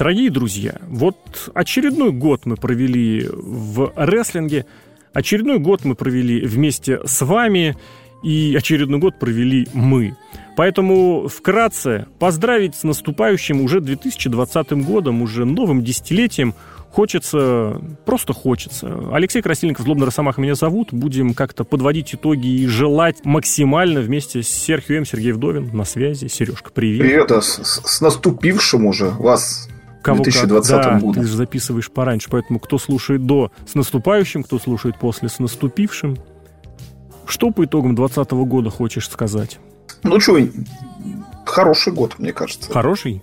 Дорогие друзья, вот очередной год мы провели в рестлинге, очередной год мы провели вместе с вами, и очередной год провели мы. Поэтому вкратце поздравить с наступающим уже 2020 годом, уже новым десятилетием хочется, просто хочется. Алексей Красильников, Злобный Росомаха меня зовут. Будем как-то подводить итоги и желать максимально вместе с Серхием. Сергей Вдовин на связи. Сережка, привет. Привет, а с, с наступившим уже вас Кого 2020 как, да, году. ты же записываешь пораньше, поэтому кто слушает до с наступающим, кто слушает после с наступившим. Что по итогам 2020 года хочешь сказать? Ну что, хороший год, мне кажется. Хороший?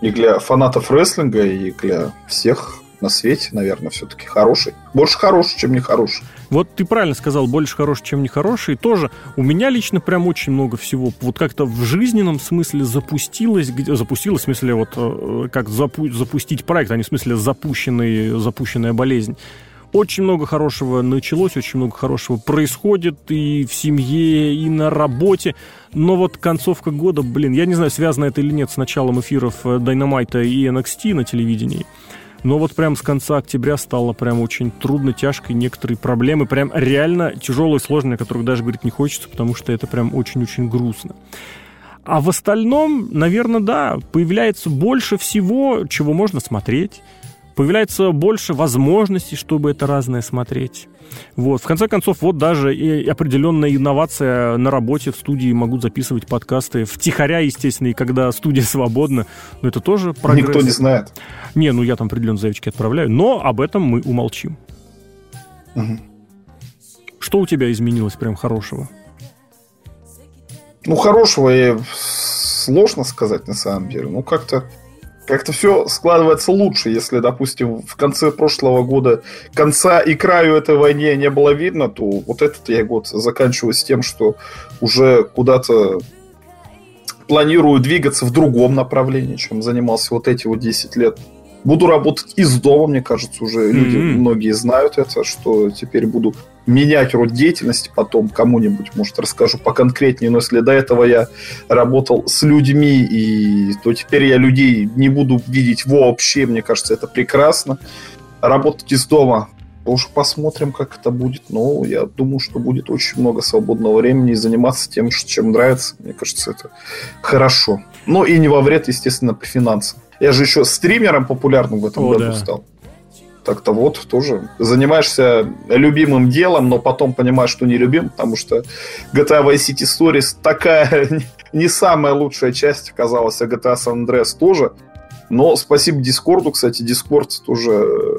И для фанатов рестлинга, и для всех на свете, наверное, все-таки хороший. Больше хороший, чем не хороший. Вот ты правильно сказал, больше хороший, чем не хороший. тоже у меня лично прям очень много всего. Вот как-то в жизненном смысле запустилось, где, запустилось, в смысле, вот э, как запу, запустить проект, а не в смысле запущенный, запущенная болезнь. Очень много хорошего началось, очень много хорошего происходит и в семье, и на работе. Но вот концовка года, блин, я не знаю, связано это или нет с началом эфиров Dynamite и NXT на телевидении. Но вот прям с конца октября стало прям очень трудно, тяжко, и некоторые проблемы прям реально тяжелые, сложные, о которых даже говорить не хочется, потому что это прям очень-очень грустно. А в остальном, наверное, да, появляется больше всего, чего можно смотреть появляется больше возможностей, чтобы это разное смотреть. Вот. В конце концов, вот даже и определенная инновация на работе в студии могут записывать подкасты втихаря, естественно, и когда студия свободна. Но это тоже прогресс. Никто не знает. Не, ну я там определенные заявочки отправляю, но об этом мы умолчим. Угу. Что у тебя изменилось прям хорошего? Ну, хорошего и сложно сказать на самом деле. Ну, как-то как-то все складывается лучше, если, допустим, в конце прошлого года конца и краю этой войне не было видно, то вот этот я год заканчивается тем, что уже куда-то планирую двигаться в другом направлении, чем занимался вот эти вот 10 лет. Буду работать из дома, мне кажется, уже mm-hmm. люди многие знают это, что теперь буду менять род деятельности потом кому-нибудь, может, расскажу поконкретнее, но если до этого я работал с людьми, и то теперь я людей не буду видеть вообще, мне кажется, это прекрасно. Работать из дома, уж посмотрим, как это будет, но я думаю, что будет очень много свободного времени и заниматься тем, чем нравится, мне кажется, это хорошо. Ну и не во вред, естественно, по финансам. Я же еще стримером популярным в этом О, году да. стал. Так-то вот, тоже занимаешься любимым делом, но потом понимаешь, что не любим, потому что GTA Vice City Stories такая не самая лучшая часть оказалась, а GTA San Andreas тоже. Но спасибо Дискорду, кстати, Дискорд тоже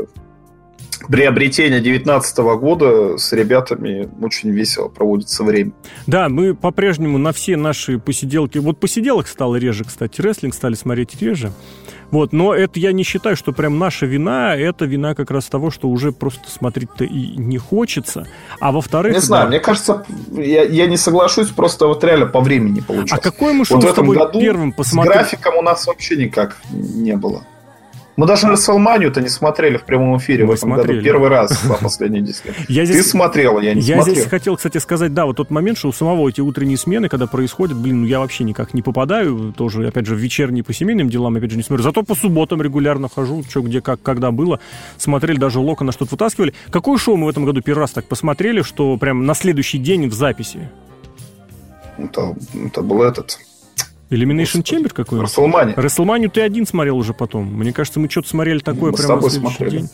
приобретения 2019 года с ребятами очень весело проводится время. Да, мы по-прежнему на все наши посиделки... Вот посиделок стало реже, кстати, рестлинг стали смотреть реже. Вот, но это я не считаю, что прям наша вина, это вина как раз того, что уже просто смотреть-то и не хочется. А во-вторых... Не знаю, да, мне кажется, я, я не соглашусь, просто вот реально по времени получилось. А какой мы шоу вот в этом году первым посмотрели? С графиком у нас вообще никак не было. Мы даже Расселманию-то не смотрели в прямом эфире Мы в этом смотрели. году. Первый раз за последние 10 лет. Я здесь, Ты смотрела, я не я смотрел. Я здесь хотел, кстати, сказать, да, вот тот момент, что у самого эти утренние смены, когда происходят, блин, ну я вообще никак не попадаю, тоже, опять же, в вечерние по семейным делам, опять же, не смотрю. Зато по субботам регулярно хожу, что где, как, когда было. Смотрели, даже Локона что-то вытаскивали. Какое шоу мы в этом году первый раз так посмотрели, что прям на следующий день в записи? Это, это был этот Elimination Chamber какой-нибудь? Расселмани. Расселманию ты один смотрел уже потом. Мне кажется, мы что-то смотрели такое мы прямо на следующий смотрели. день.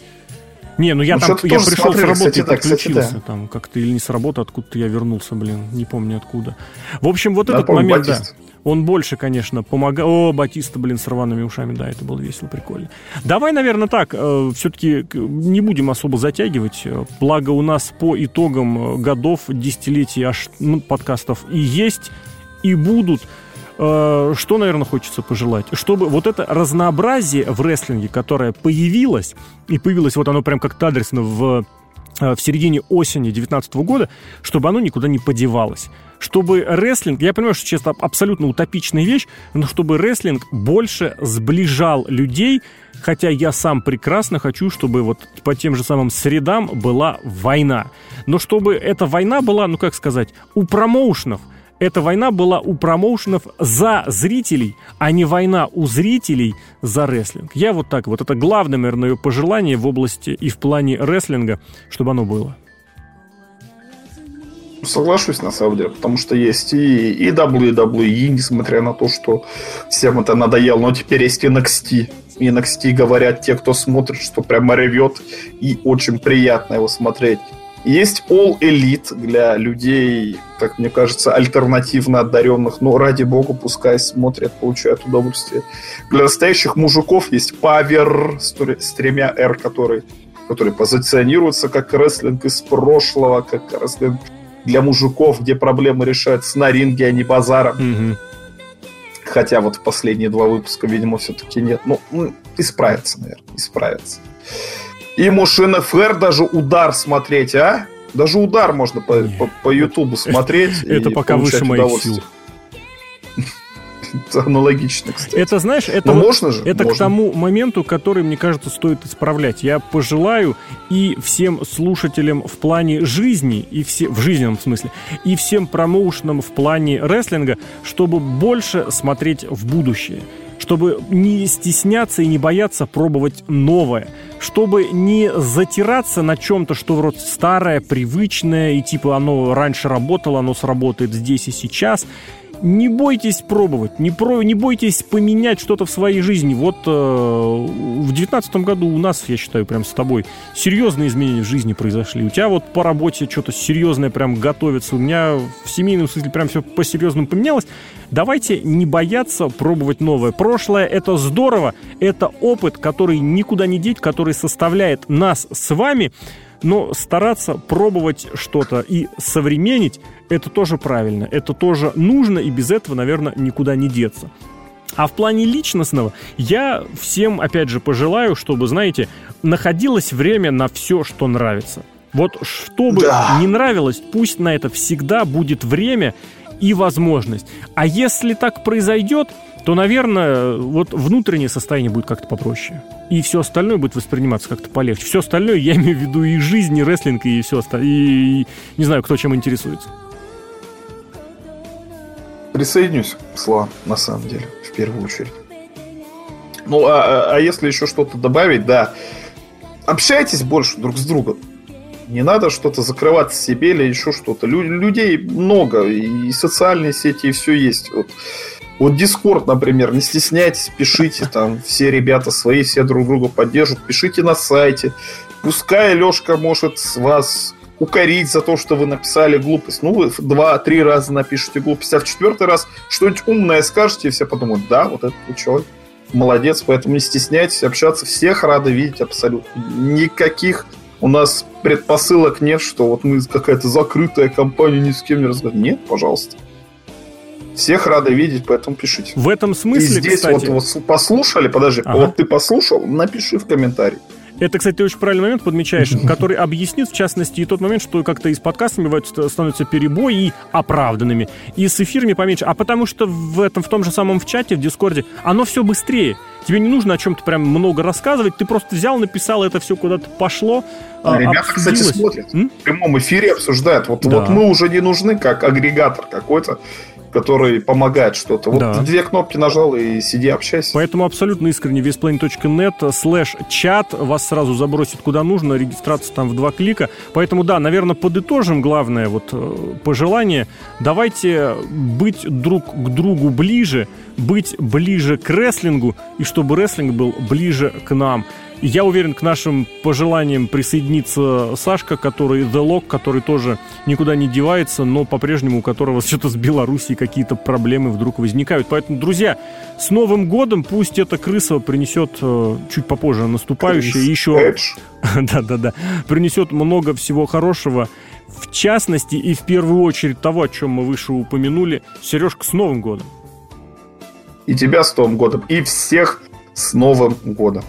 Не, ну я ну, там я пришел смотрели, с работы кстати, и подключился. Кстати, да. Там как-то или не с работы, откуда-то я вернулся, блин, не помню откуда. В общем, вот да, этот момент, Батист. да. Он больше, конечно, помогал. О, Батиста, блин, с рваными ушами, да, это было весело, прикольно. Давай, наверное, так, э, все-таки не будем особо затягивать. Благо у нас по итогам годов, десятилетий аж ну, подкастов и есть, и будут. Э, что, наверное, хочется пожелать? Чтобы вот это разнообразие в рестлинге, которое появилось, и появилось вот оно прям как-то адресно в э, в середине осени 2019 года, чтобы оно никуда не подевалось. Чтобы рестлинг, я понимаю, что сейчас абсолютно утопичная вещь, но чтобы рестлинг больше сближал людей, хотя я сам прекрасно хочу, чтобы вот по тем же самым средам была война. Но чтобы эта война была, ну как сказать, у промоушенов – эта война была у промоушенов за зрителей, а не война у зрителей за рестлинг. Я вот так вот. Это главное, наверное, пожелание в области и в плане рестлинга, чтобы оно было. Соглашусь, на самом деле, потому что есть и, и WWE, несмотря на то, что всем это надоело, но теперь есть и NXT. И NXT говорят те, кто смотрит, что прямо ревет, и очень приятно его смотреть. Есть All Elite для людей, как мне кажется, альтернативно одаренных, но ради бога, пускай смотрят, получают удовольствие. Для настоящих мужиков есть Power с, тремя R, который, который позиционируется как рестлинг из прошлого, как рестлинг для мужиков, где проблемы решаются на ринге, а не базаром. Mm-hmm. Хотя вот последние два выпуска, видимо, все-таки нет. Ну, ну, исправится, наверное, исправится. И Мушин ФР даже удар смотреть, а? Даже удар можно по, по, по Ютубу смотреть. Это пока выше моих сил. Это аналогично, кстати. Это, знаешь, это, вот, можно же? это можно. к тому моменту, который, мне кажется, стоит исправлять. Я пожелаю и всем слушателям в плане жизни, и все, в жизненном смысле, и всем промоушенам в плане рестлинга, чтобы больше смотреть в будущее чтобы не стесняться и не бояться пробовать новое, чтобы не затираться на чем-то, что вроде старое, привычное, и типа оно раньше работало, оно сработает здесь и сейчас, не бойтесь пробовать, не, про, не бойтесь поменять что-то в своей жизни. Вот э, в девятнадцатом году у нас, я считаю, прям с тобой серьезные изменения в жизни произошли. У тебя вот по работе что-то серьезное прям готовится. У меня в семейном смысле прям все по-серьезному поменялось. Давайте не бояться пробовать новое. Прошлое — это здорово, это опыт, который никуда не деть, который составляет нас с вами — но стараться пробовать что-то и современнить, это тоже правильно, это тоже нужно, и без этого, наверное, никуда не деться. А в плане личностного я всем, опять же, пожелаю, чтобы, знаете, находилось время на все, что нравится. Вот что бы да. не нравилось, пусть на это всегда будет время и возможность. А если так произойдет, то, наверное, вот внутреннее состояние будет как-то попроще. И все остальное будет восприниматься как-то полегче. Все остальное, я имею в виду и жизнь, и рестлинг, и все остальное. И, и не знаю, кто чем интересуется. Присоединюсь к словам, на самом деле, в первую очередь. Ну, а, а, а если еще что-то добавить, да, общайтесь больше друг с другом. Не надо что-то закрывать себе или еще что-то. Лю- людей много, и социальные сети, и все есть. Вот вот Discord, например, не стесняйтесь, пишите, там все ребята свои, все друг друга поддержат, пишите на сайте. Пускай Лешка может вас укорить за то, что вы написали глупость. Ну, вы два-три раза напишите глупость, а в четвертый раз что-нибудь умное скажете, и все подумают, да, вот этот человек молодец, поэтому не стесняйтесь общаться, всех рады видеть абсолютно. Никаких у нас предпосылок нет, что вот мы какая-то закрытая компания, ни с кем не разговариваем. Нет, пожалуйста. Всех рады видеть, поэтому пишите. В этом смысле, И здесь кстати... вот, вот послушали, подожди, ага. вот ты послушал, напиши в комментарий. Это, кстати, ты очень правильный момент подмечаешь, который объяснит, в частности, и тот момент, что как-то и с подкастами бывают становятся перебои и оправданными, и с эфирами поменьше. А потому что в этом, в том же самом в чате, в Дискорде, оно все быстрее. Тебе не нужно о чем-то прям много рассказывать, ты просто взял, написал, это все куда-то пошло. А, ребята, кстати, смотрят. М? В прямом эфире обсуждают. Вот, да. вот мы уже не нужны как агрегатор какой-то который помогает что-то. Вот да. две кнопки нажал и сиди, общайся. Поэтому абсолютно искренне весплейн.нет слэш чат вас сразу забросит куда нужно, регистрация там в два клика. Поэтому да, наверное, подытожим главное вот э, пожелание. Давайте быть друг к другу ближе, быть ближе к рестлингу, и чтобы рестлинг был ближе к нам. Я уверен, к нашим пожеланиям присоединится Сашка, который The Lock, который тоже никуда не девается, но по-прежнему у которого что-то с Белоруссией какие-то проблемы вдруг возникают. Поэтому, друзья, с Новым годом пусть эта крыса принесет э, чуть попозже наступающее еще... Да-да-да. Принесет много всего хорошего. В частности и в первую очередь того, о чем мы выше упомянули. Сережка, с Новым годом! И тебя с Новым годом, и всех с Новым годом!